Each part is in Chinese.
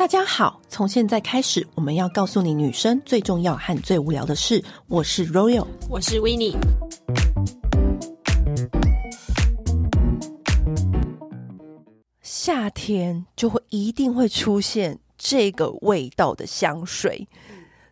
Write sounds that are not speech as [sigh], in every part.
大家好，从现在开始，我们要告诉你女生最重要和最无聊的事。我是 Royal，我是 Winnie。夏天就会一定会出现这个味道的香水，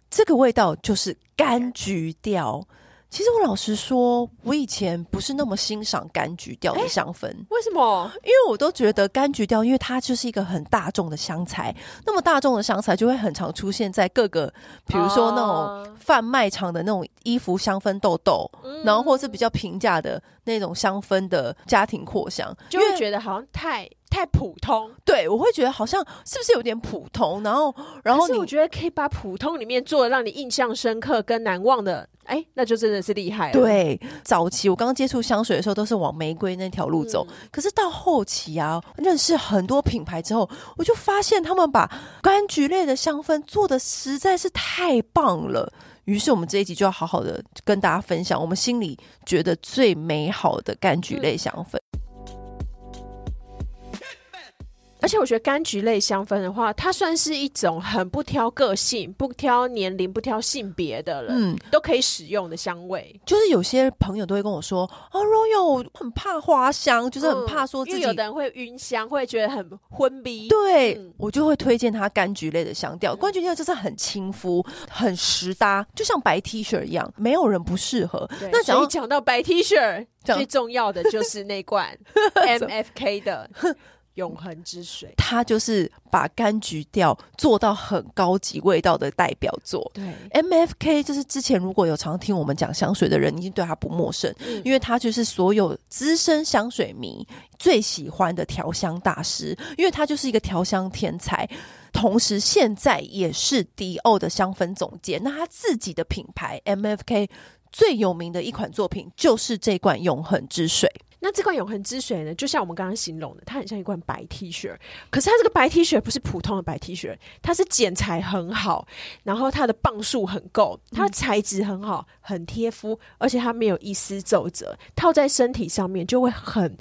这个味道就是柑橘调。其实我老实说，我以前不是那么欣赏柑橘调的香氛。为什么？因为我都觉得柑橘调，因为它就是一个很大众的香材，那么大众的香材就会很常出现在各个，比如说那种贩卖场的那种衣服香氛豆豆，嗯、然后或是比较平价的那种香氛的家庭扩香，就会觉得好像太。太普通，对，我会觉得好像是不是有点普通？然后，然后你我觉得可以把普通里面做的让你印象深刻跟难忘的，哎，那就真的是厉害了。对，早期我刚刚接触香水的时候，都是往玫瑰那条路走。嗯、可是到后期啊，认识很多品牌之后，我就发现他们把柑橘类的香氛做的实在是太棒了。于是我们这一集就要好好的跟大家分享我们心里觉得最美好的柑橘类香氛。嗯而且我觉得柑橘类香氛的话，它算是一种很不挑个性、不挑年龄、不挑性别的人，嗯，都可以使用的香味。就是有些朋友都会跟我说：“哦，Royal 很怕花香，就是很怕说自己。嗯”有的人会晕香，会觉得很昏迷。对、嗯、我就会推荐他柑橘类的香调。柑橘调就是很亲肤、很实搭，就像白 T 恤一样，没有人不适合。那所以讲到白 T 恤，最重要的就是那罐 [laughs] MFK 的。[laughs] 永恒之水，它就是把柑橘调做到很高级味道的代表作。对，MFK 就是之前如果有常听我们讲香水的人，已经对它不陌生，嗯、因为它就是所有资深香水迷最喜欢的调香大师，因为他就是一个调香天才，同时现在也是迪奥的香氛总监。那他自己的品牌 MFK 最有名的一款作品就是这罐永恒之水。那这罐永恒之水呢，就像我们刚刚形容的，它很像一罐白 T 恤，可是它这个白 T 恤不是普通的白 T 恤，它是剪裁很好，然后它的磅数很够，它的材质很好，很贴肤，而且它没有一丝皱褶，套在身体上面就会很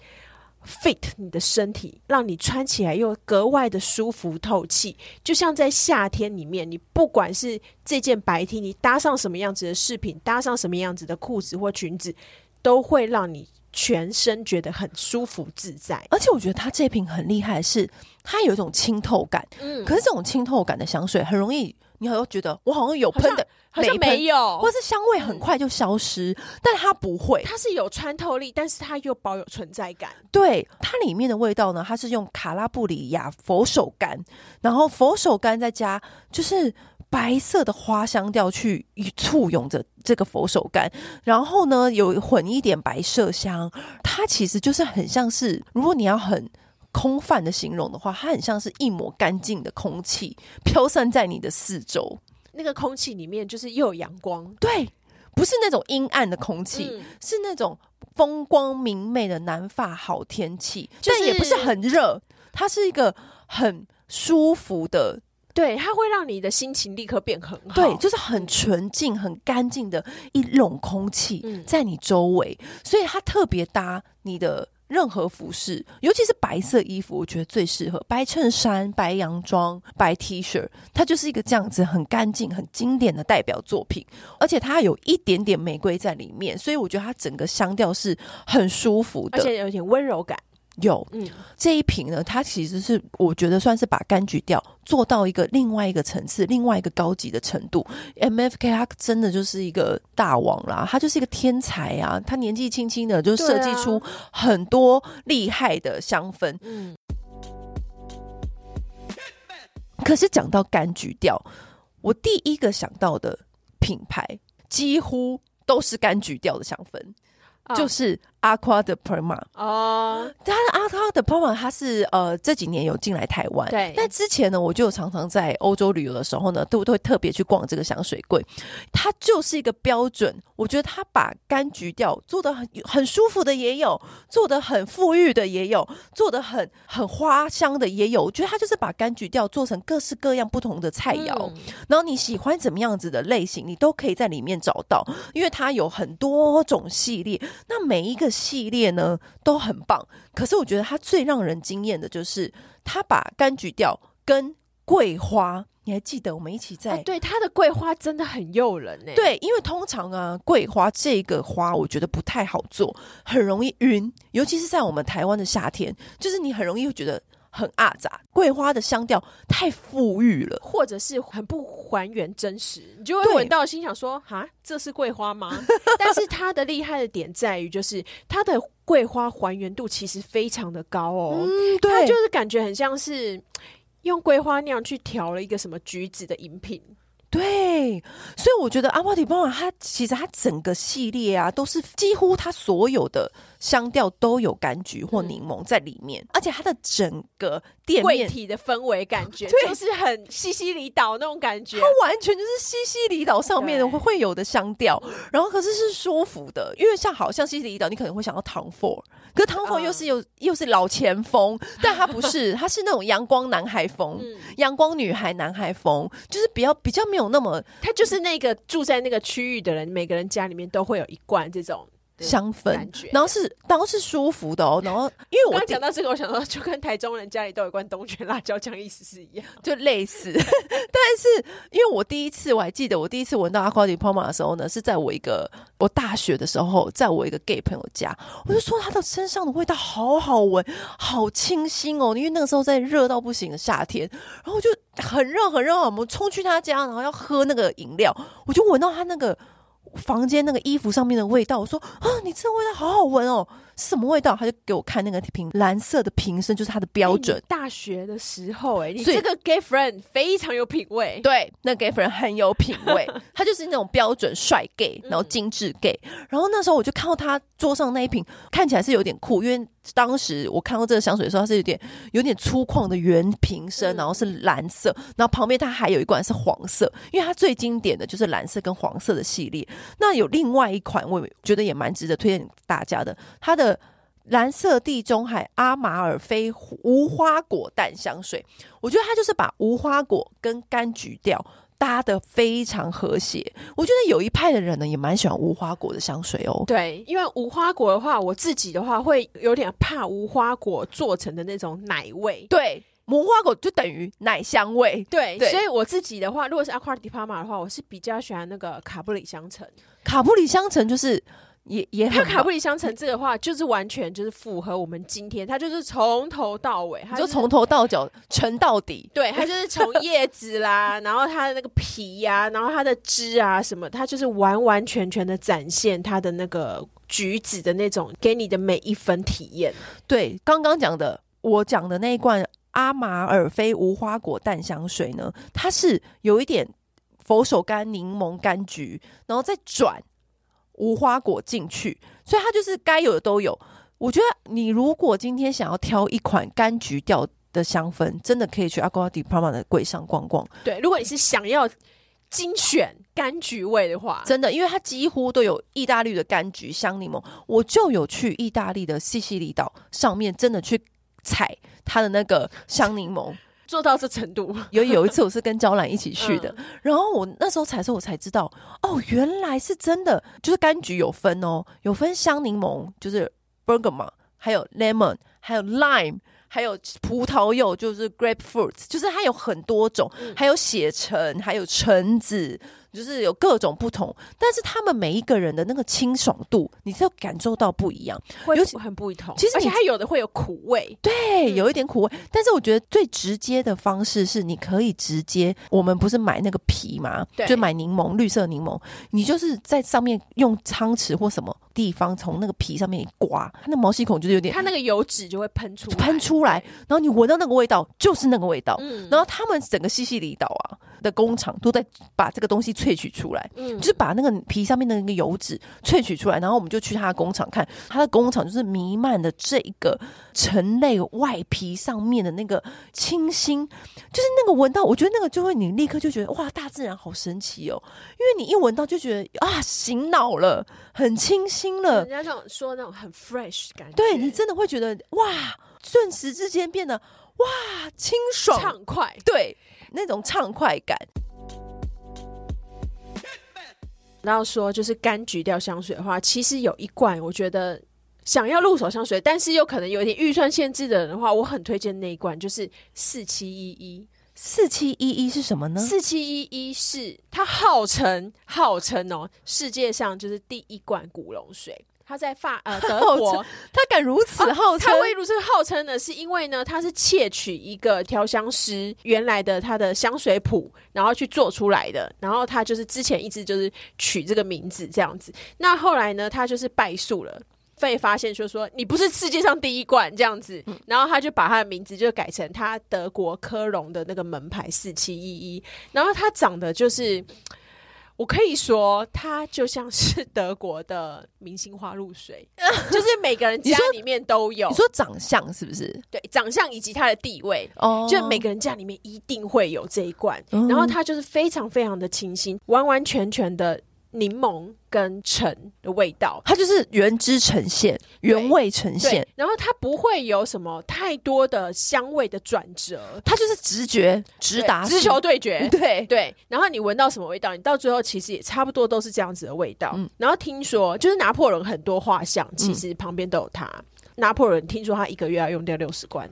fit 你的身体，让你穿起来又格外的舒服透气，就像在夏天里面，你不管是这件白 T，你搭上什么样子的饰品，搭上什么样子的裤子或裙子，都会让你。全身觉得很舒服自在，而且我觉得它这瓶很厉害的是，它有一种清透感。嗯，可是这种清透感的香水很容易，你好像觉得我好像有喷的，好像没有，或是香味很快就消失，嗯、但它不会，它是有穿透力，但是它又保有存在感。对，它里面的味道呢，它是用卡拉布里亚佛手柑，然后佛手柑再加就是。白色的花香调去簇拥着这个佛手柑，然后呢，有混一点白麝香，它其实就是很像是，如果你要很空泛的形容的话，它很像是一抹干净的空气飘散在你的四周。那个空气里面就是又有阳光，对，不是那种阴暗的空气，嗯、是那种风光明媚的南法好天气，就是、但也不是很热，它是一个很舒服的。对，它会让你的心情立刻变很好。对，就是很纯净、很干净的一种空气在你周围，嗯、所以它特别搭你的任何服饰，尤其是白色衣服，我觉得最适合。白衬衫、白洋装、白 T 恤，它就是一个这样子很干净、很经典的代表作品。而且它有一点点玫瑰在里面，所以我觉得它整个香调是很舒服的，而且有点温柔感。有，嗯，这一瓶呢，它其实是我觉得算是把柑橘调做到一个另外一个层次，另外一个高级的程度。MFK 它真的就是一个大王啦，他就是一个天才啊！他年纪轻轻的就设计出很多厉害的香氛。嗯，可是讲到柑橘调，我第一个想到的品牌几乎都是柑橘调的香氛，就是 Acqua di Parma 哦，它的 Acqua di Parma 它是呃这几年有进来台湾，对。但之前呢，我就常常在欧洲旅游的时候呢，都都会特别去逛这个香水柜。它就是一个标准，我觉得它把柑橘调做的很很舒服的也有，做的很富裕的也有，做的很很花香的也有。我觉得它就是把柑橘调做成各式各样不同的菜肴，嗯、然后你喜欢怎么样子的类型，你都可以在里面找到，因为它有很多种系列，那每一个。系列呢都很棒，可是我觉得它最让人惊艳的就是它把柑橘调跟桂花。你还记得我们一起在？啊、对，它的桂花真的很诱人呢。对，因为通常啊，桂花这个花我觉得不太好做，很容易晕，尤其是在我们台湾的夏天，就是你很容易会觉得很阿杂。桂花的香调太富裕了，或者是很不还原真实，你就会闻到心想说：“哈，这是桂花吗？” [laughs] 但是它的厉害的点在于，就是它的桂花还原度其实非常的高哦。嗯，对，它就是感觉很像是。用桂花酿去调了一个什么橘子的饮品，对，所以我觉得阿华田波啊它其实它整个系列啊，都是几乎它所有的。香调都有柑橘或柠檬在里面，嗯、而且它的整个店面体的氛围感觉，[laughs] 就是很西西里岛那种感觉，它完全就是西西里岛上面的会有的香调，然后可是是舒服的，因为像好像西西里岛，你可能会想到 Tom Ford，可是 Tom Ford 又是又、嗯、又是老前锋，但它不是，它是那种阳光男孩风，阳、嗯、光女孩男孩风，就是比较比较没有那么，它就是那个住在那个区域的人，每个人家里面都会有一罐这种。香氛，然后是，然后是舒服的哦。[laughs] 然后，因为我刚讲到这个，我想到就跟台中人家里都有罐东泉辣椒酱意思是一样，[laughs] 就类似。[laughs] 但是，因为我第一次我还记得，我第一次闻到 Acqua di Parma 的时候呢，是在我一个我大学的时候，在我一个 gay 朋友家，我就说他的身上的味道好好闻，好清新哦。因为那个时候在热到不行的夏天，然后就很热很热，我们冲去他家，然后要喝那个饮料，我就闻到他那个。房间那个衣服上面的味道，我说啊，你这个味道好好闻哦。是什么味道？他就给我看那个瓶蓝色的瓶身，就是它的标准。欸、大学的时候、欸，哎，你这个 gay friend 非常有品味。对，那 gay friend 很有品味，[laughs] 他就是那种标准帅 gay，然后精致 gay。然后那时候我就看到他桌上那一瓶，看起来是有点酷，因为当时我看到这个香水的时候，它是有点有点粗犷的圆瓶身，然后是蓝色，然后旁边它还有一罐是黄色，因为它最经典的就是蓝色跟黄色的系列。那有另外一款，我觉得也蛮值得推荐大家的，它的。蓝色地中海阿马尔菲无花果淡香水，我觉得它就是把无花果跟柑橘调搭的非常和谐。我觉得有一派的人呢，也蛮喜欢无花果的香水哦。对，因为无花果的话，我自己的话会有点怕无花果做成的那种奶味。对，无花果就等于奶香味。对，对，所以我自己的话，如果是 Acqua di Parma 的话，我是比较喜欢那个卡布里香橙。卡布里香橙就是。也也很卡布里香橙这个的话，就是完全就是符合我们今天，它就是从头到尾，它就从头到脚沉到底。对，它就是从叶子啦，[laughs] 然后它的那个皮呀、啊，然后它的汁啊什么，它就是完完全全的展现它的那个橘子的那种给你的每一分体验。对，刚刚讲的我讲的那一罐阿玛尔菲无花果淡香水呢，它是有一点佛手柑、柠檬、柑橘，然后再转。无花果进去，所以它就是该有的都有。我觉得你如果今天想要挑一款柑橘调的香氛，真的可以去 Acqua di Parma 的柜上逛逛。对，如果你是想要精选柑橘味的话，真的，因为它几乎都有意大利的柑橘香柠檬。我就有去意大利的西西里岛上面，真的去采它的那个香柠檬。做到这程度，[laughs] 有有一次我是跟娇兰一起去的，嗯、然后我那时候采的时候我才知道，哦，原来是真的，就是柑橘有分哦，有分香柠檬，就是 bergamot，还有 lemon，还有 lime，还有葡萄柚，就是 grapefruit，就是它有很多种，嗯、还有血橙，还有橙子。就是有各种不同，但是他们每一个人的那个清爽度，你是要感受到不一样，会很不同。其实而且还有的会有苦味，对，有一点苦味。嗯、但是我觉得最直接的方式是，你可以直接，我们不是买那个皮嘛，对就买柠檬，绿色柠檬，你就是在上面用汤匙或什么地方从那个皮上面一刮，它那毛细孔就是有点，它那个油脂就会喷出喷出来，然后你闻到那个味道就是那个味道。嗯，然后他们整个西西里岛啊的工厂都在把这个东西萃取出来，嗯，就是把那个皮上面的那个油脂萃取出来，然后我们就去他的工厂看，他的工厂就是弥漫的这个橙类外皮上面的那个清新，就是那个闻到，我觉得那个就会你立刻就觉得哇，大自然好神奇哦，因为你一闻到就觉得啊，醒脑了，很清新了，人家这种说那种很 fresh 感觉，对你真的会觉得哇，瞬时之间变得哇清爽畅快，对。那种畅快感。然后说就是柑橘调香水的话，其实有一罐，我觉得想要入手香水，但是又可能有点预算限制的人的话，我很推荐那一罐，就是四七一一四七一一是什么呢？四七一一是它号称号称哦，世界上就是第一罐古龙水。它在法呃 [laughs] 德国，他敢如此号称，他为如此号称呢，是因为呢，他是窃取一个调香师原来的他的香水谱，然后去做出来的。然后他就是之前一直就是取这个名字这样子。那后来呢，他就是败诉了。被发现就是说，你不是世界上第一罐这样子，然后他就把他的名字就改成他德国科隆的那个门牌四七一一，然后他长得就是，我可以说它就像是德国的明星花露水，[laughs] 就是每个人家里面都有。你说长相是不是？对，长相以及它的地位哦，就每个人家里面一定会有这一罐，然后它就是非常非常的清新，完完全全的。柠檬跟橙的味道，它就是原汁呈现，原味呈现，然后它不会有什么太多的香味的转折，它就是直觉直达，直球对决，[laughs] 对对。然后你闻到什么味道，你到最后其实也差不多都是这样子的味道。嗯、然后听说，就是拿破仑很多画像，其实旁边都有他。嗯、拿破仑听说他一个月要用掉六十罐。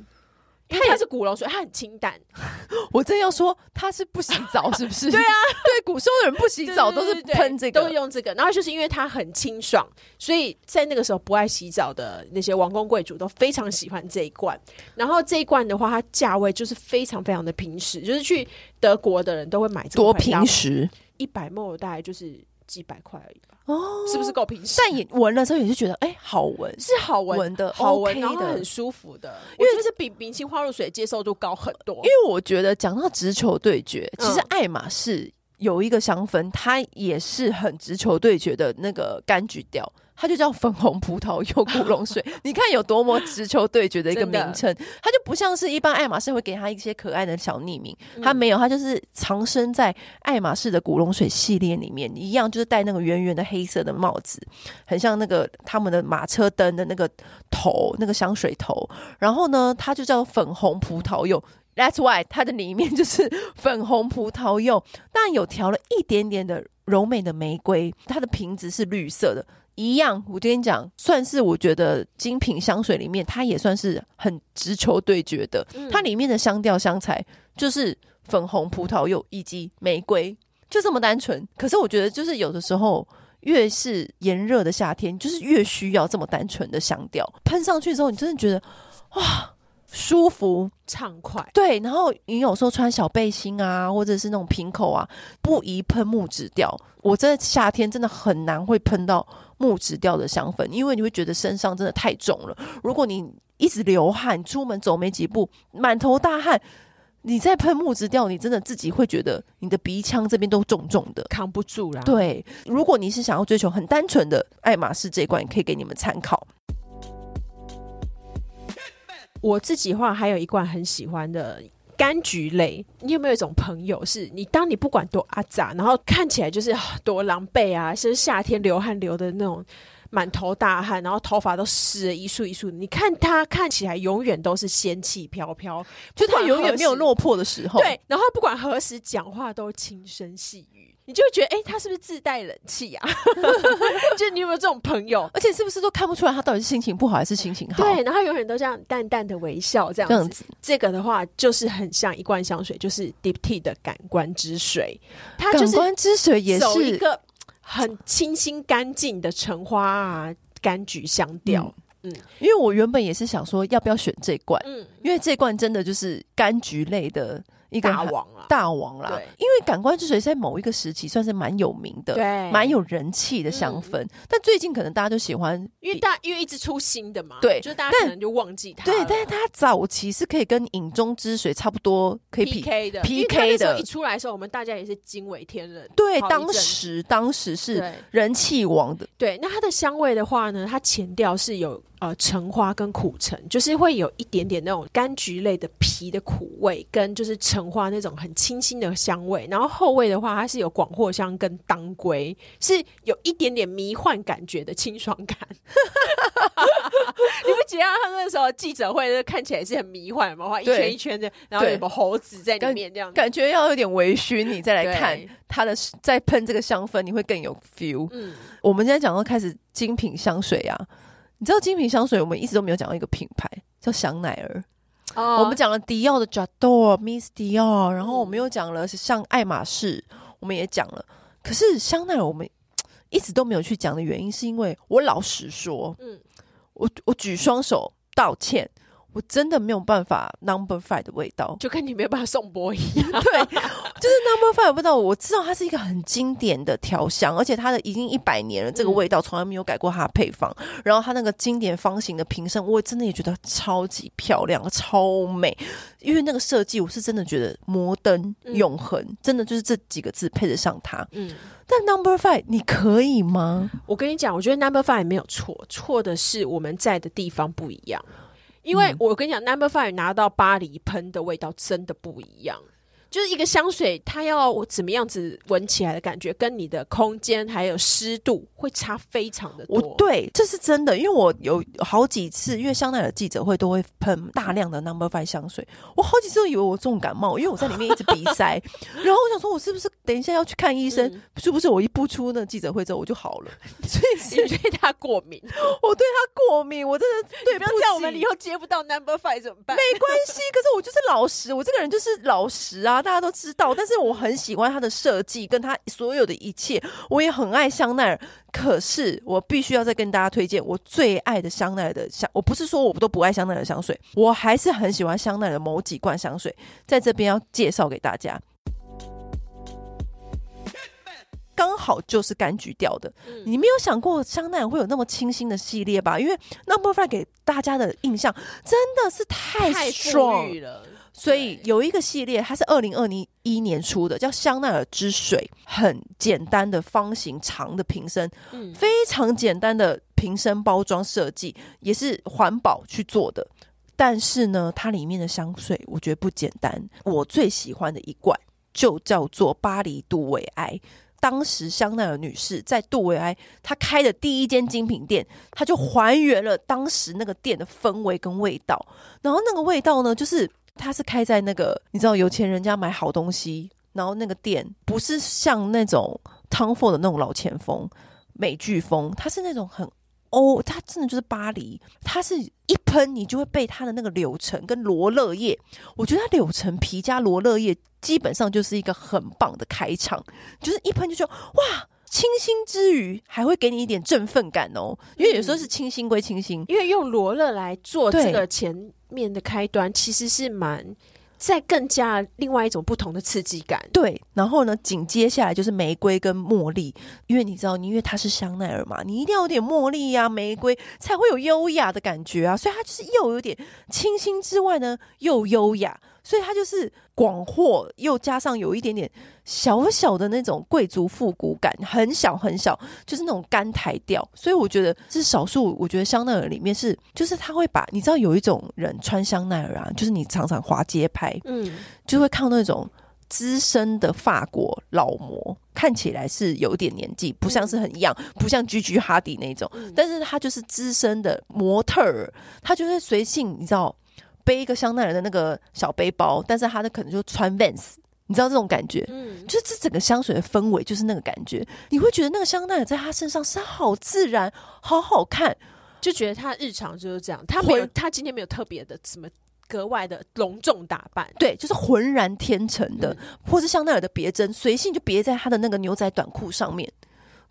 因为它是古龙水，它很清淡。[laughs] 我真要说，他是不洗澡，是不是？[laughs] 对啊，[laughs] 对，古时候的人不洗澡都是喷这个，都是用这个。然后就是因为它很清爽，所以在那个时候不爱洗澡的那些王公贵族都非常喜欢这一罐。然后这一罐的话，它价位就是非常非常的平实，就是去德国的人都会买这个。多平实，一百 ml 大概就是几百块而已。哦，是不是够平时？但也闻了之后也是觉得，哎、欸，好闻，是好闻的，好闻的，很舒服的。因为是比明星花露水接受度高很多。因为我觉得讲到直球对决，其实爱马仕有一个香氛，它也是很直球对决的那个柑橘调。它就叫粉红葡萄柚古龙水，[laughs] 你看有多么直球对决的一个名称，它就不像是一般爱马仕会给它一些可爱的小匿名，它没有，它就是藏身在爱马仕的古龙水系列里面，一样就是戴那个圆圆的黑色的帽子，很像那个他们的马车灯的那个头，那个香水头，然后呢，它就叫粉红葡萄柚，That's why 它的里面就是粉红葡萄柚，但有调了一点点的柔美的玫瑰，它的瓶子是绿色的。一样，我跟你讲，算是我觉得精品香水里面，它也算是很直球对决的。嗯、它里面的香调香材就是粉红葡萄柚以及玫瑰，就这么单纯。可是我觉得，就是有的时候越是炎热的夏天，就是越需要这么单纯的香调。喷上去之后，你真的觉得哇！舒服畅快，对。然后你有时候穿小背心啊，或者是那种平口啊，不宜喷木质调。我在夏天真的很难会喷到木质调的香氛，因为你会觉得身上真的太重了。如果你一直流汗，出门走没几步，满头大汗，你再喷木质调，你真的自己会觉得你的鼻腔这边都重重的，扛不住啦。对，如果你是想要追求很单纯的爱马仕这一罐，也可以给你们参考。我自己话还有一罐很喜欢的柑橘类，你有没有一种朋友是你当你不管多阿杂，然后看起来就是多狼狈啊，是夏天流汗流的那种满头大汗，然后头发都湿了一束一束，你看他看起来永远都是仙气飘飘，就他永远没有落魄的时候，对，然后不管何时讲话都轻声细语。你就会觉得，哎、欸，他是不是自带冷气呀？[laughs] 就你有没有这种朋友？而且是不是都看不出来他到底是心情不好还是心情好？对，然后永远都这样淡淡的微笑，这样子。这样子，这个的话就是很像一罐香水，就是 Diptyque 的感官之水。它就是感官之水也是一个很清新干净的橙花啊，柑橘香调。嗯，嗯，因为我原本也是想说要不要选这罐，嗯，因为这罐真的就是柑橘类的。一个大王了，大王啦！对，因为感官之水在某一个时期算是蛮有名的，对，蛮有人气的香氛。嗯、但最近可能大家都喜欢，因为大因为一直出新的嘛，对，就是大家可能就忘记它。对，但是它早期是可以跟影中之水差不多，可以 PK 的 PK 的。一出来的时候，我们大家也是惊为天人。对，当时当时是人气王的。对，那它的香味的话呢，它前调是有。呃，橙花跟苦橙，就是会有一点点那种柑橘类的皮的苦味，跟就是橙花那种很清新的香味。然后后味的话，它是有广藿香跟当归，是有一点点迷幻感觉的清爽感。[laughs] 你不觉得他那时候记者会看起来是很迷幻吗？一圈一圈的，然后有个猴子在里面这样，感觉要有点微醺，你再来看它的再喷这个香氛，你会更有 feel。嗯，我们现在讲到开始精品香水啊。你知道精品香水，我们一直都没有讲到一个品牌叫香奈儿。哦、我们讲了迪奥的 J'adore Miss Dior，然后我们又讲了像爱马仕，我们也讲了。可是香奈儿我们一直都没有去讲的原因，是因为我老实说，嗯，我我举双手道歉。我真的没有办法 Number Five 的味道，就跟你没有办法颂钵一样。[laughs] 对，就是 Number Five 的味道。我知道它是一个很经典的调香，而且它的已经一百年了，这个味道从来没有改过它的配方。嗯、然后它那个经典方形的瓶身，我真的也觉得超级漂亮，超美。因为那个设计，我是真的觉得摩登永恒，嗯、真的就是这几个字配得上它。嗯，但 Number Five 你可以吗？我跟你讲，我觉得 Number Five 没有错，错的是我们在的地方不一样。因为我跟你讲，Number Five 拿到巴黎喷的味道真的不一样。就是一个香水，它要怎么样子闻起来的感觉，跟你的空间还有湿度会差非常的多。我对，这是真的，因为我有好几次，因为香奈儿记者会都会喷大量的 Number Five 香水，我好几次都以为我重感冒，因为我在里面一直鼻塞，[laughs] 然后我想说，我是不是等一下要去看医生？嗯、是不是我一步出那记者会之后我就好了？[laughs] 所以你对他过敏，我对他过敏，我真的对不要这样，我们以后接不到 Number Five 怎么办？没关系，可是我就是老实，我这个人就是老实啊。大家都知道，但是我很喜欢它的设计，跟它所有的一切，我也很爱香奈儿。可是我必须要再跟大家推荐我最爱的香奈儿的香，我不是说我都不爱香奈儿的香水，我还是很喜欢香奈儿的某几罐香水，在这边要介绍给大家。刚好就是柑橘调的，嗯、你没有想过香奈儿会有那么清新的系列吧？因为 Number Five 给大家的印象真的是太 strong 了。所以有一个系列，它是二零二零一年出的，叫香奈儿之水，很简单的方形长的瓶身，嗯，非常简单的瓶身包装设计，也是环保去做的。但是呢，它里面的香水我觉得不简单。我最喜欢的一罐就叫做巴黎杜维埃。当时香奈儿女士在杜维埃她开的第一间精品店，她就还原了当时那个店的氛围跟味道。然后那个味道呢，就是。他是开在那个，你知道有钱人家买好东西，然后那个店不是像那种 Tom Ford 的那种老前锋、美剧风，它是那种很欧，它真的就是巴黎。它是一喷你就会被它的那个柳橙跟罗勒叶，我觉得它柳橙皮加罗勒叶基本上就是一个很棒的开场，就是一喷就说哇，清新之余还会给你一点振奋感哦，因为有时候是清新归清新，因为用罗勒来做这个前。面的开端其实是蛮在更加另外一种不同的刺激感，对。然后呢，紧接下来就是玫瑰跟茉莉，因为你知道，因为它是香奈儿嘛，你一定要有点茉莉呀、玫瑰，才会有优雅的感觉啊。所以它就是又有点清新之外呢，又优雅。所以它就是广阔，又加上有一点点小小的那种贵族复古感，很小很小，就是那种干台调。所以我觉得是少数，我觉得香奈儿里面是，就是他会把你知道有一种人穿香奈儿啊，就是你常常滑街拍，嗯，就会看那种资深的法国老模，看起来是有点年纪，不像是很 young，不像 Gigi Hadid 那种，但是他就是资深的模特儿，他就是随性，你知道。背一个香奈儿的那个小背包，但是他的可能就穿 Vans，你知道这种感觉，嗯，就是这整个香水的氛围就是那个感觉，你会觉得那个香奈儿在他身上是好自然，好好看，就觉得他日常就是这样，他没有，他今天没有特别的什么格外的隆重打扮，对，就是浑然天成的，嗯、或是香奈儿的别针，随性就别在他的那个牛仔短裤上面。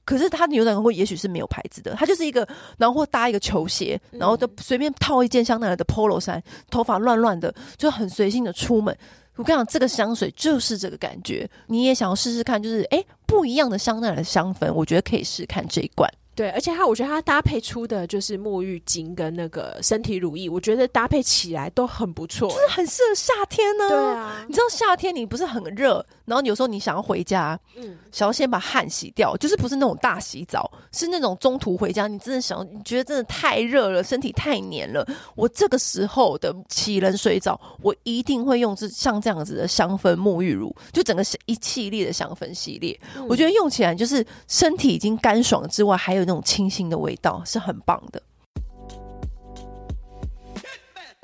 可是他的牛仔裤也许是没有牌子的，他就是一个，然后或搭一个球鞋，然后就随便套一件香奈儿的 Polo 衫，头发乱乱的，就很随性的出门。我跟你讲，这个香水就是这个感觉，你也想要试试看，就是诶，不一样的香奈儿的香氛，我觉得可以试看这一罐。对，而且它，我觉得它搭配出的就是沐浴巾跟那个身体乳液，我觉得搭配起来都很不错，就是很适合夏天呢、啊。对啊，你知道夏天你不是很热，然后有时候你想要回家，嗯，想要先把汗洗掉，就是不是那种大洗澡，是那种中途回家，你真的想，你觉得真的太热了，身体太黏了。我这个时候的起冷水澡，我一定会用这像这样子的香氛沐浴乳，就整个一系列的香氛系列，嗯、我觉得用起来就是身体已经干爽之外，还有。那种清新的味道是很棒的。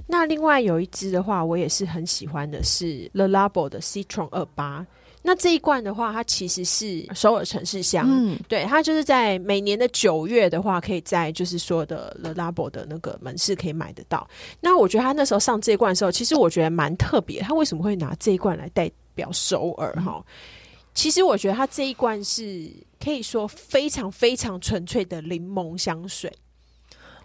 那另外有一支的话，我也是很喜欢的，是 Le Labo 的 Citron 二八。那这一罐的话，它其实是首尔城市香，嗯，对，它就是在每年的九月的话，可以在就是说的 Le Labo 的那个门市可以买得到。那我觉得他那时候上这一罐的时候，其实我觉得蛮特别。他为什么会拿这一罐来代表首尔？哈、嗯，其实我觉得他这一罐是可以说非常非常纯粹的柠檬香水。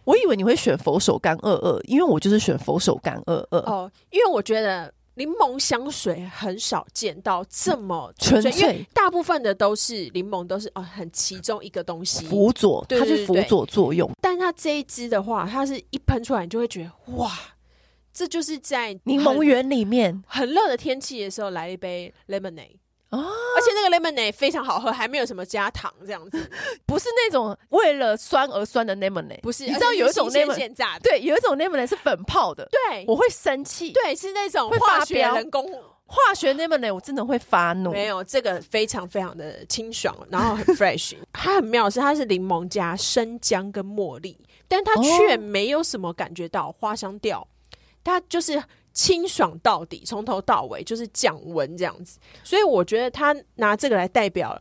我以为你会选佛手柑二二，因为我就是选佛手柑二二。哦，因为我觉得。柠檬香水很少见到这么纯粹，因为大部分的都是柠檬，都是哦很其中一个东西辅佐，它是辅佐作用。但它这一支的话，它是一喷出来，你就会觉得哇，这就是在柠檬园里面很热的天气的时候来一杯 lemonade。哦，而且那个 lemonade 非常好喝，还没有什么加糖这样子，[laughs] 不是那种为了酸而酸的 lemonade，不是。你知道有一种 lemonade 对，有一种 lemonade 是粉泡的，对，我会生气，对，是那种化学人工。化学 lemonade，我真的会发怒。没有，这个非常非常的清爽，然后很 fresh，[laughs] 它很妙是它是柠檬加生姜跟茉莉，但它却没有什么感觉到花香调，它就是。清爽到底，从头到尾就是降温这样子，所以我觉得他拿这个来代表，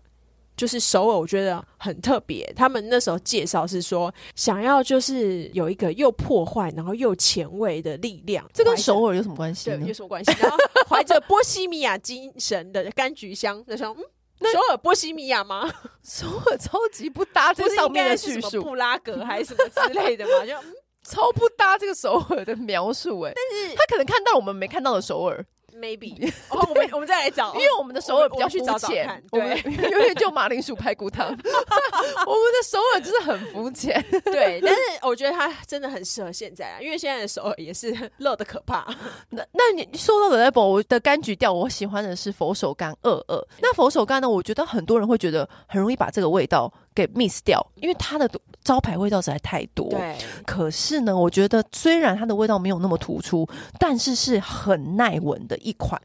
就是首尔，我觉得很特别。他们那时候介绍是说，想要就是有一个又破坏然后又前卫的力量。这跟首尔有什么关系？对，有什么关系？然后怀着波西米亚精神的柑橘香，那时候嗯，首尔波西米亚吗？[laughs] 首尔超级不搭这上面的叙述，布拉格还是什么之类的嘛？就。嗯超不搭这个首尔的描述哎、欸，但是他可能看到我们没看到的首尔，maybe。[laughs] 哦，我们我们再来找，因为我们的首尔比较肤浅，对，因为就马铃薯排骨汤，[laughs] 我们的首尔就是很肤浅，对。但是我觉得它真的很适合现在啊，因为现在的首尔也是热的可怕。那那你说到 level，我的柑橘调，我喜欢的是佛手柑二二。那佛手柑呢？我觉得很多人会觉得很容易把这个味道给 miss 掉，因为它的。招牌味道实在太多，对。可是呢，我觉得虽然它的味道没有那么突出，但是是很耐闻的一款。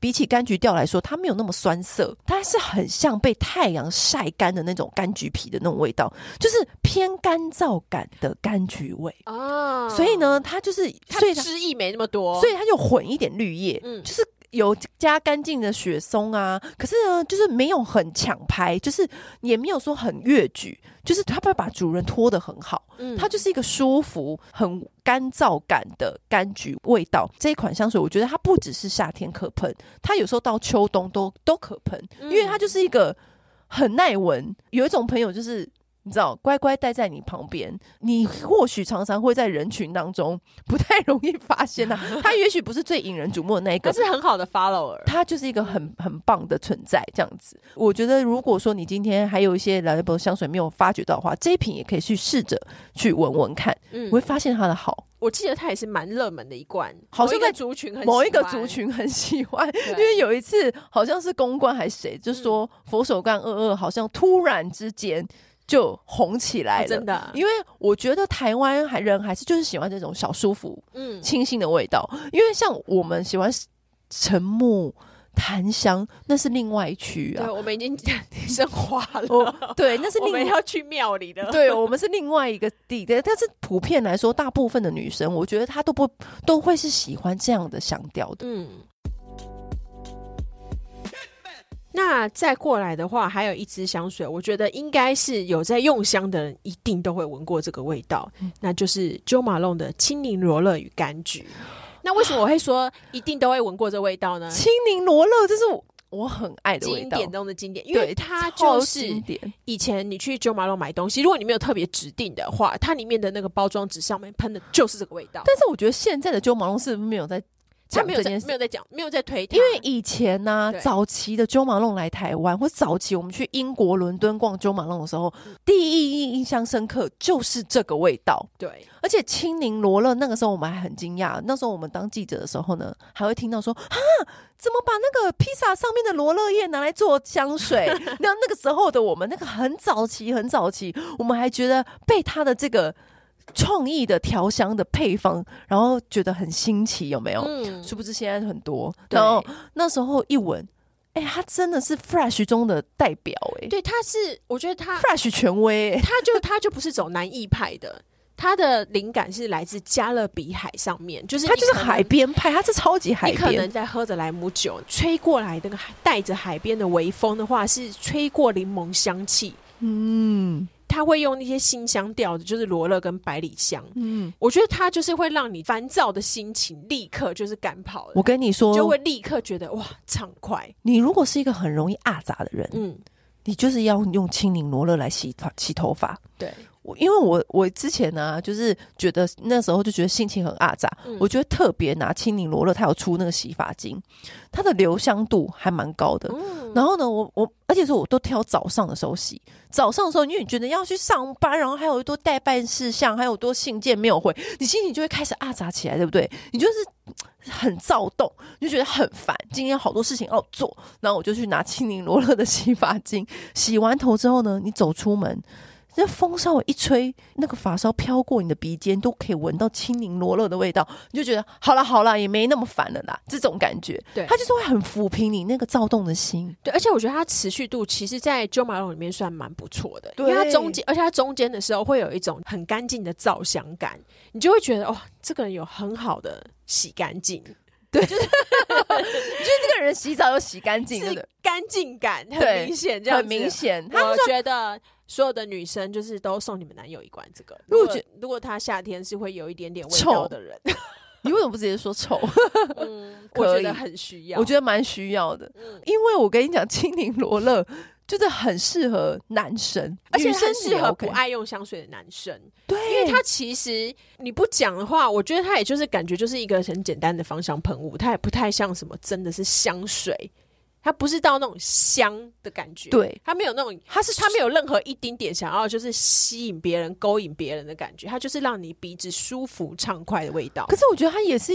比起柑橘调来说，它没有那么酸涩，它是很像被太阳晒干的那种柑橘皮的那种味道，就是偏干燥感的柑橘味哦。所以呢，它就是所以它汁液没那么多，所以它就混一点绿叶，嗯，就是。有加干净的雪松啊，可是呢，就是没有很抢拍，就是也没有说很越矩，就是它不会把主人拖得很好，嗯，它就是一个舒服、很干燥感的柑橘味道。这一款香水，我觉得它不只是夏天可喷，它有时候到秋冬都都可喷，因为它就是一个很耐闻。有一种朋友就是。你知道，乖乖待在你旁边，你或许常常会在人群当中不太容易发现他。他也许不是最引人瞩目的那一个，他是很好的 follower，他就是一个很很棒的存在。这样子，我觉得如果说你今天还有一些 Le Labo 香水没有发掘到的话，这一瓶也可以去试着去闻闻看，嗯，会发现它的好。我记得它也是蛮热门的一罐，好像在族群很某一个族群很喜欢，因为有一次好像是公关还是谁，就说佛手柑二二好像突然之间。就红起来了，真的。因为我觉得台湾还人还是就是喜欢这种小舒服、嗯，清新的味道。因为像我们喜欢沉木、檀香，那是另外一区啊。对，我们已经 [laughs] 升华了。对，那是另外 [laughs] 我们要去庙里的。对，我们是另外一个地的。但是普遍来说，大部分的女生，我觉得她都不都会是喜欢这样的香调的。嗯。那再过来的话，还有一支香水，我觉得应该是有在用香的人一定都会闻过这个味道，嗯、那就是 Jo Malone 的青柠罗勒与柑橘。那为什么我会说一定都会闻过这味道呢？青柠罗勒这是我很爱的味道，经典中的经典，因为它就是以前你去 Jo Malone 买东西，如果你没有特别指定的话，它里面的那个包装纸上面喷的就是这个味道。但是我觉得现在的 Jo Malone 是没有在。他没有在没有在讲，没有在推，因为以前呢、啊，早期的 Jo Malone 来台湾，或早期我们去英国伦敦逛 Jo Malone 的时候，嗯、第一印印象深刻就是这个味道。对，而且青柠罗勒那个时候我们还很惊讶，那时候我们当记者的时候呢，还会听到说啊，怎么把那个披萨上面的罗勒叶拿来做香水？[laughs] 那那个时候的我们，那个很早期很早期，我们还觉得被他的这个。创意的调香的配方，然后觉得很新奇，有没有？嗯，殊不知现在很多。然后那时候一闻，哎、欸，它真的是 Fresh 中的代表、欸，哎，对，它是，我觉得它 Fresh 权威、欸，它就它就不是走南艺派的，它的灵感是来自加勒比海上面，就是它就是海边派，它是超级海边。你可能在喝着莱姆酒，吹过来那个带着海边的微风的话，是吹过柠檬香气。嗯，他会用那些新香调的，就是罗勒跟百里香。嗯，我觉得它就是会让你烦躁的心情立刻就是赶跑了。我跟你说，就会立刻觉得哇畅快。你如果是一个很容易阿杂的人，嗯，你就是要用青柠罗勒来洗头洗头发。对。因为我我之前呢、啊，就是觉得那时候就觉得心情很阿杂，嗯、我觉得特别拿青柠罗勒，它有出那个洗发精，它的留香度还蛮高的。嗯、然后呢，我我而且说我都挑早上的时候洗，早上的时候，因为你觉得要去上班，然后还有一多代办事项，还有多信件没有回，你心情就会开始啊杂起来，对不对？你就是 [tsk] 很躁动，你就觉得很烦，今天好多事情要做，然后我就去拿 [laughs] 青柠罗勒的洗发精，洗完头之后呢，你走出门。这风稍微一吹，那个发梢飘过你的鼻尖，都可以闻到青柠罗勒的味道，你就觉得好了好了，也没那么烦了啦。这种感觉，对，它就是会很抚平你那个躁动的心。对，而且我觉得它持续度，其实在 Jo Malone 里面算蛮不错的，对因为它中间，而且它中间的时候会有一种很干净的皂香感，你就会觉得哦，这个人有很好的洗干净。对，就是 [laughs] 觉得这个人洗澡又洗干净，是干净感很明显，这样很明显。他们觉得。所有的女生就是都送你们男友一罐这个。如果如果他夏天是会有一点点味道的人，你为什么不直接说臭？[laughs] 嗯，[laughs] 我觉得很需要，我觉得蛮需要的。嗯，因为我跟你讲，青柠罗勒就是很适合男生，而且很适合不爱用香水的男生。对，因为他其实你不讲的话，我觉得他也就是感觉就是一个很简单的芳香喷雾，它也不太像什么真的是香水。它不是到那种香的感觉，对，它没有那种，它是它没有任何一丁点想要就是吸引别人、勾引别人的感觉，它就是让你鼻子舒服畅快的味道。可是我觉得它也是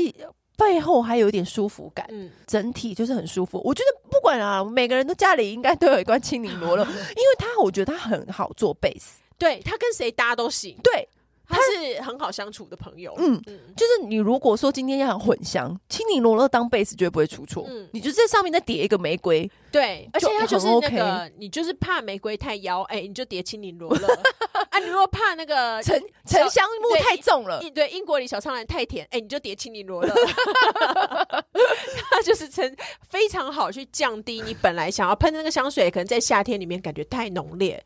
背后还有一点舒服感，嗯，整体就是很舒服。我觉得不管啊，每个人都家里应该都有一罐青柠罗勒，[laughs] 因为它我觉得它很好做 base，对，它跟谁搭都行，对。他是很好相处的朋友，嗯，嗯，就是你如果说今天要混香，青柠罗勒当贝斯绝对不会出错，嗯，你就在上面再叠一个玫瑰，对，而且它就是那个，你就是怕玫瑰太妖，哎，你就叠青柠罗勒，[laughs] 啊，你如果怕那个沉沉香木太重了，对，英国里小苍兰太甜，哎，你就叠青柠罗勒，[laughs] 它就是成非常好去降低你本来想要喷那个香水，可能在夏天里面感觉太浓烈。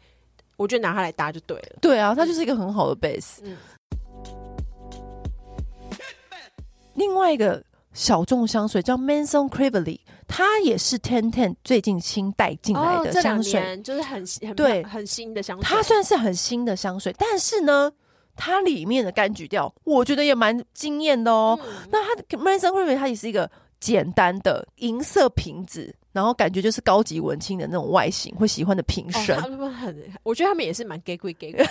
我就拿它来搭就对了。对啊，它就是一个很好的 base。嗯。另外一个小众香水叫 Manson Crivelli，它也是 Ten Ten 最近新带进来的香水，哦、就是很很对很新的香水。它算是很新的香水，但是呢，它里面的柑橘调，我觉得也蛮惊艳的哦。嗯、那它的 Manson Crivelli 它也是一个简单的银色瓶子。然后感觉就是高级文青的那种外形，会喜欢的瓶身。哦、他们很，我觉得他们也是蛮给贵给贵。[laughs]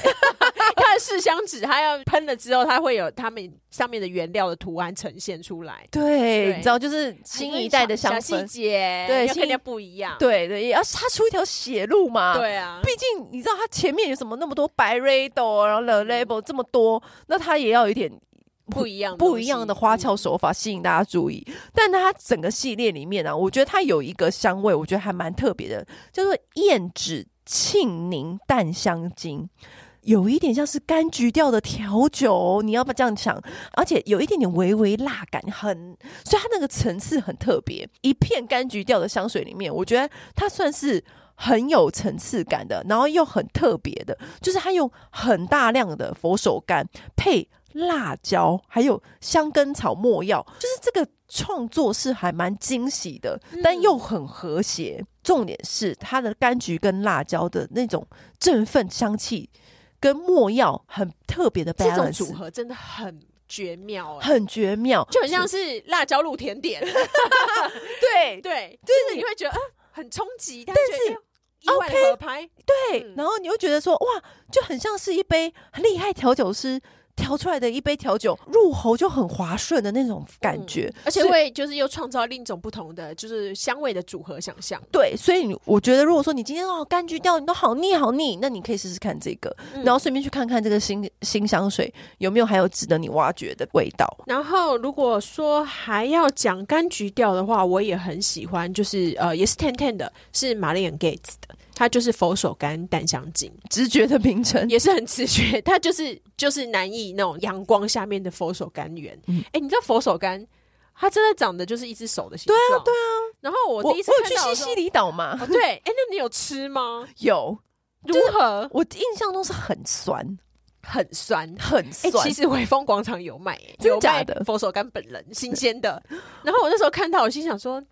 它的试香纸，它要喷了之后，它会有他们上面的原料的图案呈现出来。对，对你知道，就是新一代的香氛细节，对，要跟人家不一样。对对，也要擦出一条血路嘛。对啊，毕竟你知道，它前面有什么那么多白 Byredo，然后 Le label 这么多，那它也要有一点。不一样，不一样的花俏手法吸引大家注意。嗯、但它整个系列里面呢、啊，我觉得它有一个香味，我觉得还蛮特别的，叫做燕脂沁宁淡香精，有一点像是柑橘调的调酒，你要不要这样想？而且有一点点微微辣感，很，所以它那个层次很特别。一片柑橘调的香水里面，我觉得它算是很有层次感的，然后又很特别的，就是它用很大量的佛手柑配。辣椒还有香根草末药，就是这个创作是还蛮惊喜的，但又很和谐。重点是它的柑橘跟辣椒的那种振奋香气，跟墨药很特别的 balance 这种组合，真的很绝妙，很绝妙，就很像是辣椒露甜点。对 [laughs] 对，就是你会觉得啊，很冲击，但是意外合拍。对，然后你又觉得说哇，就很像是一杯很厉害调酒师。调出来的一杯调酒，入喉就很滑顺的那种感觉，嗯、而且会就是又创造另一种不同的就是香味的组合想象。对，所以我觉得如果说你今天哦柑橘调你都好腻好腻，那你可以试试看这个，嗯、然后顺便去看看这个新新香水有没有还有值得你挖掘的味道。然后如果说还要讲柑橘调的话，我也很喜欢，就是呃也是 Ten Ten 的，是 Marley & Gates 的。它就是佛手柑淡香精，直觉的名称也是很直觉，它就是 [laughs] 就是南艺那种阳光下面的佛手柑园。哎、嗯欸，你知道佛手柑，它真的长得就是一只手的形状。对啊，对啊。然后我第一次我，去西西里岛嘛、哦？对，哎、欸，那你有吃吗？有，如何？我印象中是很酸。很酸，很酸。欸、其实微风广场有卖、欸，真的假的？佛手柑本人新鲜的。然后我那时候看到，我心想说，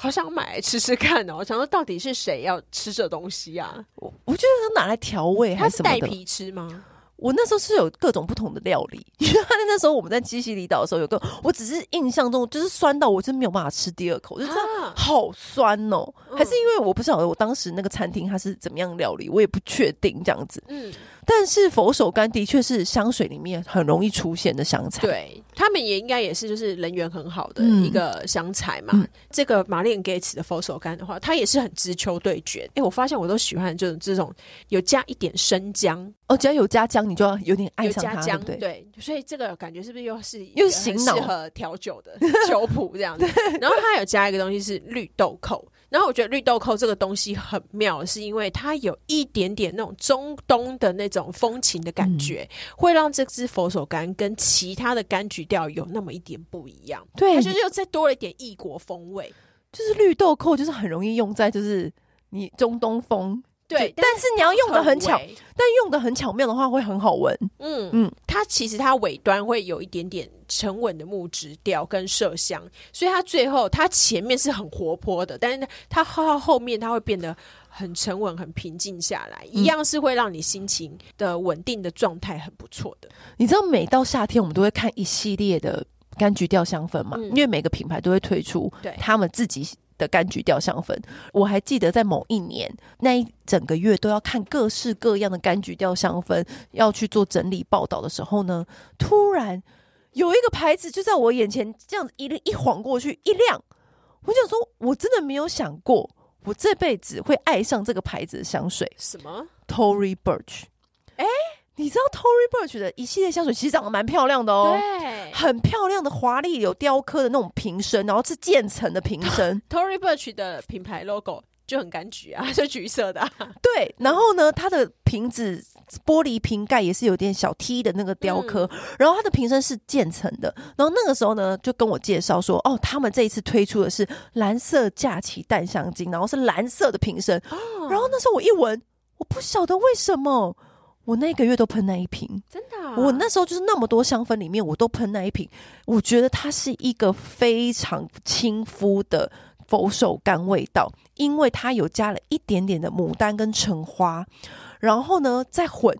好想买来吃吃看哦。我 [laughs] 想说，到底是谁要吃这东西啊？我我觉得是拿来调味还是什么的？带皮吃吗？我那时候是有各种不同的料理，[laughs] 因为他那时候我们在基西里岛的时候有个，我只是印象中就是酸到我真没有办法吃第二口，我就觉得好酸哦。还是因为我不晓得我当时那个餐厅它是怎么样料理，我也不确定这样子。嗯。但是佛手柑的确是香水里面很容易出现的香材，对，他们也应该也是就是人缘很好的一个香材嘛。嗯、这个玛丽莲盖茨的佛手柑的话，它也是很知秋对决。哎、欸，我发现我都喜欢就是这种有加一点生姜哦，只要有加姜，你就要有点爱上它，对，对，对，所以这个感觉是不是又是又是适合调酒的 [laughs] 酒谱这样子？[laughs] 然后它有加一个东西是绿豆蔻。然后我觉得绿豆蔻这个东西很妙，是因为它有一点点那种中东的那种风情的感觉，嗯、会让这支佛手柑跟其他的柑橘调有那么一点不一样。对，它就是又再多了一点异国风味。就是绿豆蔻就是很容易用在就是你中东风。对，但是你要用的很巧，但用的很巧妙的话会很好闻。嗯嗯，它其实它尾端会有一点点沉稳的木质调跟麝香，所以它最后它前面是很活泼的，但是它到后面它会变得很沉稳、很平静下来，嗯，一样是会让你心情的稳定的状态很不错的。你知道，每到夏天我们都会看一系列的柑橘调香粉嘛，嗯，因为每个品牌都会推出对他们自己。的柑橘调香氛，我还记得在某一年那一整个月都要看各式各样的柑橘调香氛，要去做整理报道的时候呢，突然有一个牌子就在我眼前这样子一一晃过去一亮，我想说，我真的没有想过我这辈子会爱上这个牌子的香水，什么？Tory Burch，哎、欸。你知道 Tory Burch 的一系列香水其实长得蛮漂亮的哦，对，很漂亮的华丽有雕刻的那种瓶身，然后是渐层的瓶身。[laughs] Tory Burch 的品牌 logo 就很柑橘啊，[laughs] 是橘色的啊。对，然后呢，它的瓶子玻璃瓶盖也是有点小 T 的那个雕刻，嗯，然后它的瓶身是渐层的。然后那个时候呢，就跟我介绍说，哦，他们这一次推出的是蓝色假期淡香精，然后是蓝色的瓶身。哦，然后那时候我一闻，我不晓得为什么。我那个月都喷那一瓶，真的啊。我那时候就是那么多香氛里面，我都喷那一瓶。我觉得它是一个非常亲肤的佛手柑味道，因为它有加了一点点的牡丹跟橙花，然后呢再混。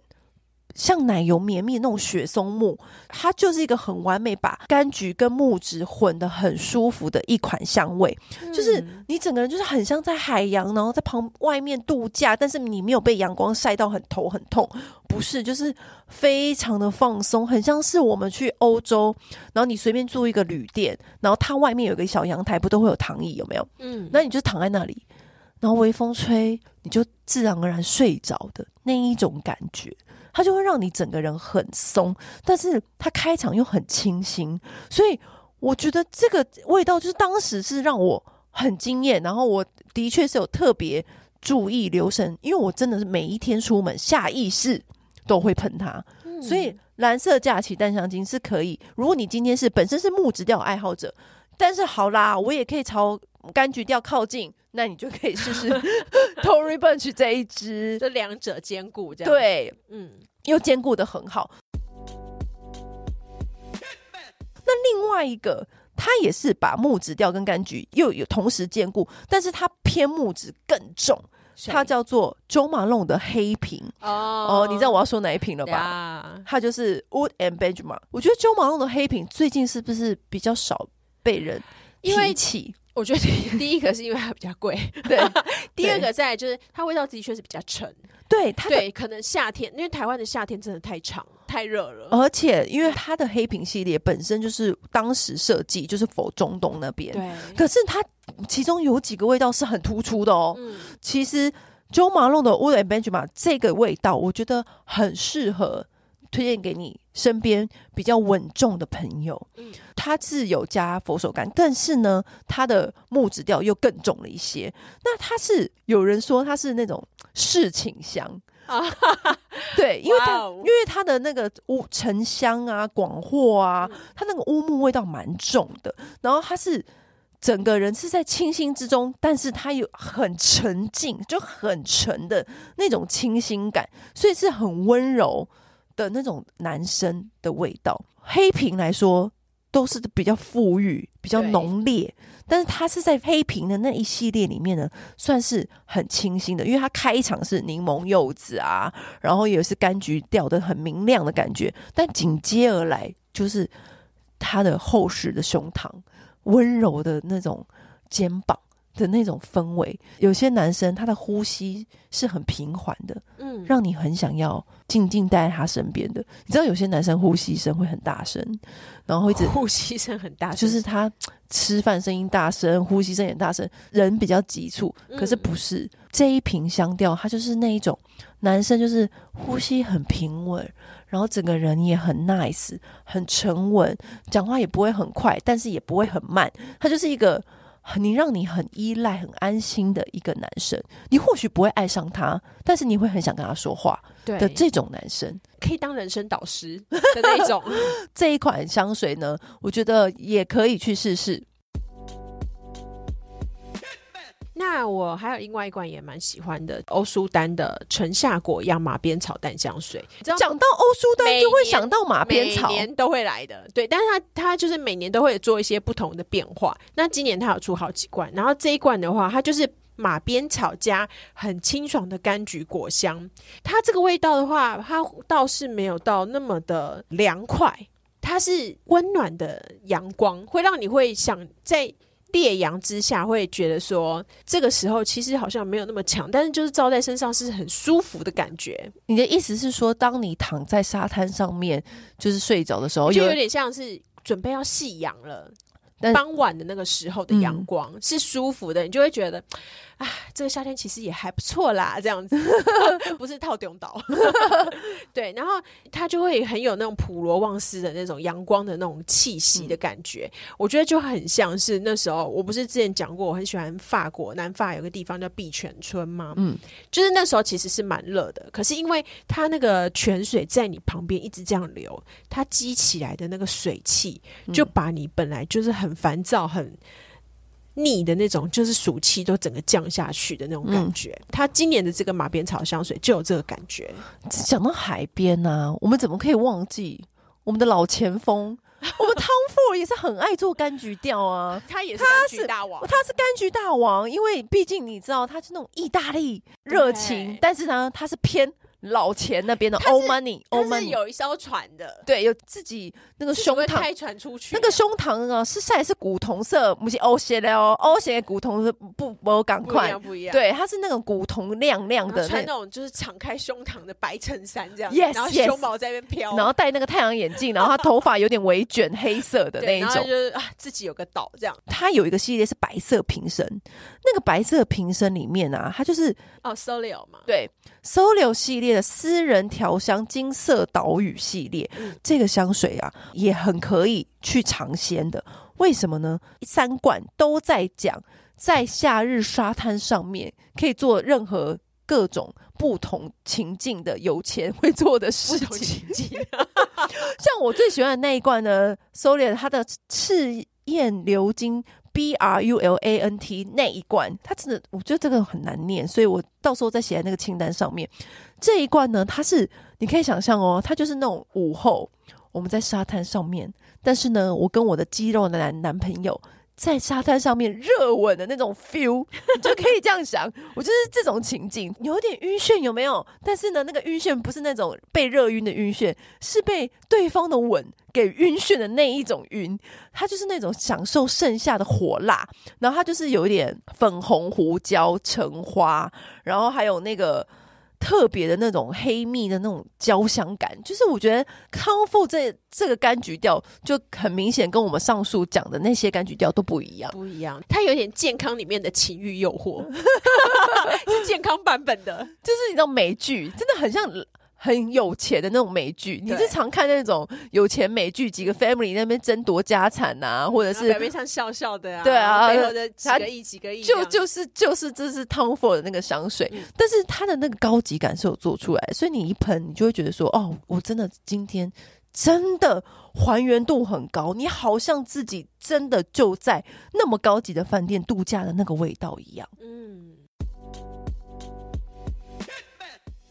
像奶油绵密那种雪松木，它就是一个很完美把柑橘跟木质混得很舒服的一款香味，嗯。就是你整个人就是很像在海洋，然后在旁外面度假，但是你没有被阳光晒到很头很痛，不是，就是非常的放松，很像是我们去欧洲，然后你随便住一个旅店，然后它外面有个小阳台，不都会有躺椅有没有？嗯，那你就躺在那里，然后微风吹，你就自然而然睡着的那一种感觉。它就会让你整个人很松，但是它开场又很清新，所以我觉得这个味道就是当时是让我很惊艳。然后我的确是有特别注意留神，因为我真的是每一天出门下意识都会喷它。嗯、所以蓝色假期淡香精是可以，如果你今天是本身是木质调爱好者，但是好啦，我也可以朝柑橘调靠近，那你就可以试试 [laughs] Tory Bunch 这一支，[laughs] 这两者兼顾，这样对，嗯。又兼顾的很好。那另外一个，它也是把木质调跟柑橘又有同时兼顾，但是它偏木质更重。它叫做 Jo Malone 的黑瓶哦，oh, 哦，你知道我要说哪一瓶了吧.它就是 Wood and Benjamin。我觉得 Jo Malone 的黑瓶最近是不是比较少被人提起？我觉得第一个是因为它比较贵，对。[laughs] 第二个在就是它味道的确是比较沉，对它对，可能夏天因为台湾的夏天真的太长太热了，而且因为它的黑瓶系列本身就是当时设计就是否中东那边，对。可是它其中有几个味道是很突出的哦。嗯、其实 Jo Malone 的 Oud and Benjamin 这个味道，我觉得很适合推荐给你。身边比较稳重的朋友。嗯，他是有加佛手柑，但是呢，他的木质调又更重了一些。那他是有人说他是那种侍寝香 [laughs] 啊，对，因为因为他的那个乌沉香啊、广藿啊，他那个乌木味道蛮重的，然后他是。整个人是在清新之中，但是他有很沉静，就很沉的那种清新感，所以是很温柔的那种男生的味道。黑瓶来说都是比较富裕、比较浓烈，但是他是在黑瓶的那一系列里面呢，算是很清新的，因为他开场是柠檬柚子啊，然后也是柑橘调的很明亮的感觉，但紧接而来就是他的厚实的胸膛。温柔的那种肩膀的那种氛围，有些男生他的呼吸是很平缓的，嗯，让你很想要静静待在他身边的。你知道有些男生呼吸声会很大声，然后会一直呼吸声很大声，就是他吃饭声音大声，呼吸声也大声，人比较急促。可是不是、嗯、这一瓶香调，它就是那一种男生，就是呼吸很平稳。然后整个人也很 nice，很沉稳，讲话也不会很快，但是也不会很慢。他就是一个你让你很依赖、很安心的一个男生。你或许不会爱上他，但是你会很想跟他说话的这种男生，可以当人生导师的那种。[laughs] 这一款香水呢，我觉得也可以去试试。那我还有另外一罐也蛮喜欢的，欧舒丹的橙夏果漾马鞭草淡香水。讲到欧舒丹，就会想到马鞭草，每年都会来的。对，但是它它就是每年都会做一些不同的变化。那今年它有出好几罐，然后这一罐的话，它就是马鞭草加很清爽的柑橘果香。它这个味道的话，它倒是没有到那么的凉快，它是温暖的阳光，会让你会想在。烈阳之下会觉得说，这个时候其实好像没有那么强，但是就是照在身上是很舒服的感觉。你的意思是说，当你躺在沙滩上面就是睡着的时候，就有点像是准备要夕阳了，傍晚的那个时候的阳光、嗯、是舒服的，你就会觉得。啊，这个夏天其实也还不错啦，这样子。[laughs] 不是套中岛，[laughs] 对，然后它就会很有那种普罗旺斯的那种阳光的那种气息的感觉，嗯、我觉得就很像是那时候，我不是之前讲过，我很喜欢法国南法有个地方叫碧泉村吗？嗯，就是那时候其实是蛮热的，可是因为它那个泉水在你旁边一直这样流，它激起来的那个水汽，就把你本来就是很烦躁很。腻的那种，就是暑气都整个降下去的那种感觉。嗯、他今年的这个马鞭草香水就有这个感觉。讲到海边呢、啊，我们怎么可以忘记我们的老前锋？我们 Tom Ford 也是很爱做柑橘调啊，[laughs] 他也是柑橘大王，他是柑橘大王。因为毕竟你知道，他是那种意大利热情，但是呢，他是偏。老钱那边的 old money，old money 有一艘船的，对，有自己那个胸膛开船出去，那个胸膛啊是晒是古铜色，不是欧鞋的哦，欧鞋的古铜是不不赶快。不一样，对，它是那种古铜亮亮的，穿那种。就是敞开胸膛的白衬衫这样，yes，然后胸毛在那边飘，然后戴那个太阳眼镜，[laughs] 然后他头发有点微卷黑色的那一种，然后就是啊自己有个岛这样，他有一个系列是白色瓶身，那个白色瓶身里面啊，它就是哦 Solio 嘛，对 Solio 系列的私人。调香金色岛屿系列，嗯，这个香水啊也很可以去尝鲜的。为什么呢？三罐都在讲，在夏日沙滩上面可以做任何各种不同情境的有钱会做的事情。[laughs] 像我最喜欢的那一罐呢，Soleil 它的赤焰鎏金。B R U L A N T 那一罐，它真的，我觉得这个很难念，所以我到时候再写在那个清单上面。这一罐呢，它是你可以想象哦，它就是那种午后我们在沙滩上面，但是呢，我跟我的肌肉男男朋友在沙滩上面热吻的那种 feel，就可以这样想，[laughs] 我就是这种情景，有点晕眩，有没有？但是呢，那个晕眩不是那种被热晕的晕眩，是被对方的吻。给晕眩的那一种晕，它就是那种享受盛夏的火辣，然后它就是有一点粉红胡椒、橙花，然后还有那个特别的那种黑蜜的那种焦香感，就是我觉得 Tom Ford 这这个柑橘调就很明显跟我们上述讲的那些柑橘调都不一样，不一样，它有点健康里面的情欲诱惑，[laughs] 是健康版本的，就是你知道美剧真的很像。很有钱的那种美剧，你是常看那种有钱美剧，几个 family 那边争夺家产呐、啊，或者是表面上笑笑的啊，对啊，背后的几个亿几个亿，就就是就是这是 Tom Ford 的那个香水，嗯、但是它的那个高级感是有做出来，所以你一喷，你就会觉得说，哦，我真的今天真的还原度很高，你好像自己真的就在那么高级的饭店度假的那个味道一样，嗯。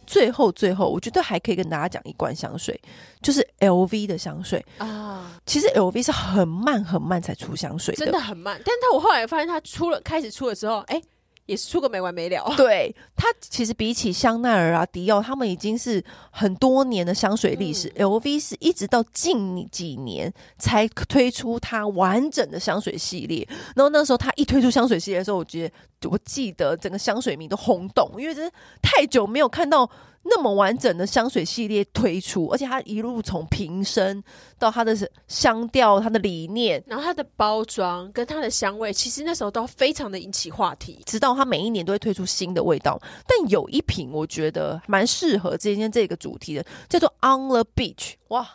最后，最后，我觉得还可以跟大家讲一罐香水，就是 LV 的香水啊。其实 LV 是很慢很慢才出香水的，真的很慢。但是我后来发现，它出了开始出了之后，哎、欸。也是出个没完没了。对，它其实比起香奈儿啊、迪奥，他们已经是很多年的香水历史。嗯、LV 是一直到近几年才推出它完整的香水系列。然后那时候它一推出香水系列的时候，我觉得我记得整个香水迷都轰动，因为真是太久没有看到。那么完整的香水系列推出，而且它一路从瓶身到它的香调、它的理念，然后它的包装跟它的香味，其实那时候都非常的引起话题。直到它每一年都会推出新的味道，但有一瓶我觉得蛮适合今天这个主题的，叫做 On the Beach。哇，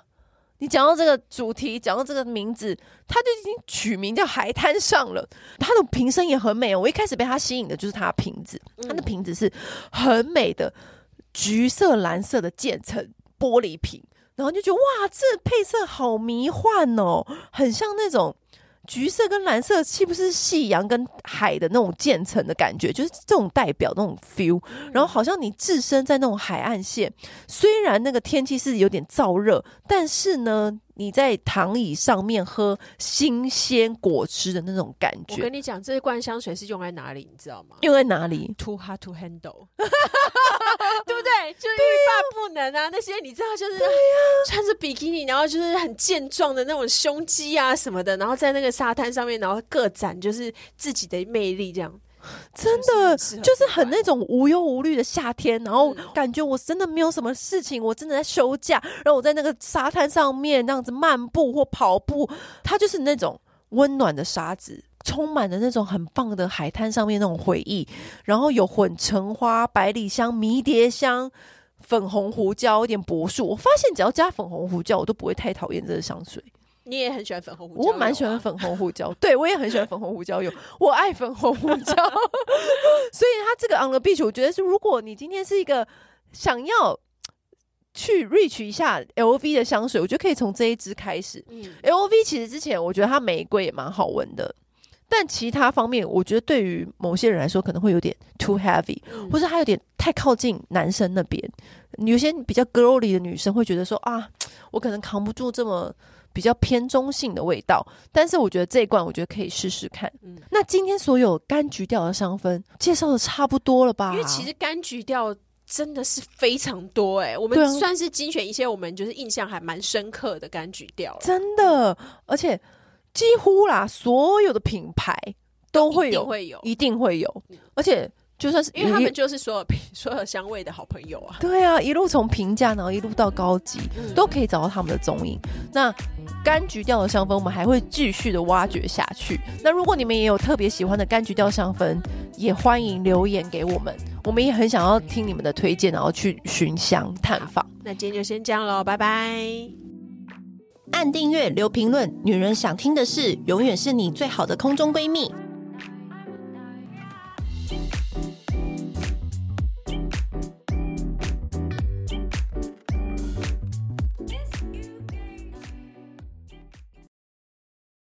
你讲到这个主题，讲到这个名字，它就已经取名叫海滩上了。它的瓶身也很美哦，我一开始被它吸引的就是它的瓶子，它的瓶子是很美的。橘色、蓝色的渐层玻璃瓶，然后就觉得哇，这配色好迷幻哦，很像那种橘色跟蓝色，是不是夕阳跟海的那种渐层的感觉？就是这种代表那种 feel，然后好像你置身在那种海岸线，虽然那个天气是有点燥热，但是呢。你在躺椅上面喝新鲜果汁的那种感觉。我跟你讲，这一罐香水是用在哪里，你知道吗？用在哪里？Too hard to handle，[laughs] 对不对？就是欲罢不能啊！那些你知道，就是穿着比基尼，然后就是很健壮的那种胸肌啊什么的，然后在那个沙滩上面，然后各展就是自己的魅力，这样。真的就是很那种无忧无虑的夏天，然后感觉我真的没有什么事情，我真的在休假，然后我在那个沙滩上面那样子漫步或跑步，它就是那种温暖的沙子，充满了那种很棒的海滩上面那种回忆，然后有混橙花、百里香、迷迭香、粉红胡椒、有点柏树。我发现只要加粉红胡椒，我都不会太讨厌这个香水。你也很喜欢粉红胡椒，我蛮喜欢粉红胡椒，[laughs] 对我也很喜欢粉红胡椒油，[laughs] 我爱粉红胡椒，[laughs] 所以它这个 On the Beach，我觉得是如果你今天是一个想要去 reach 一下 LV 的香水，我觉得可以从这一支开始。嗯，LV 其实之前我觉得它玫瑰也蛮好闻的，但其他方面我觉得对于某些人来说可能会有点 too heavy，嗯，或是它有点太靠近男生那边，有些比较 girly 的女生会觉得说啊，我可能扛不住这么。比较偏中性的味道，但是我觉得这一罐我觉得可以试试看。嗯，那今天所有柑橘调的香氛介绍的差不多了吧？因为其实柑橘调真的是非常多哎、欸，我们算是精选一些我们就是印象还蛮深刻的柑橘调，真的，而且几乎啦，所有的品牌都会有，会有，一定会有，而且。就算是因为他们就是所有所有香味的好朋友啊，对啊，一路从平价然后一路到高级，嗯、都可以找到他们的踪影。那柑橘调的香氛，我们还会继续的挖掘下去。那如果你们也有特别喜欢的柑橘调香氛，也欢迎留言给我们，我们也很想要听你们的推荐，然后去寻香探访。那今天就先这样喽，拜拜。按订阅，留评论，女人想听的事，永远是你最好的空中闺蜜。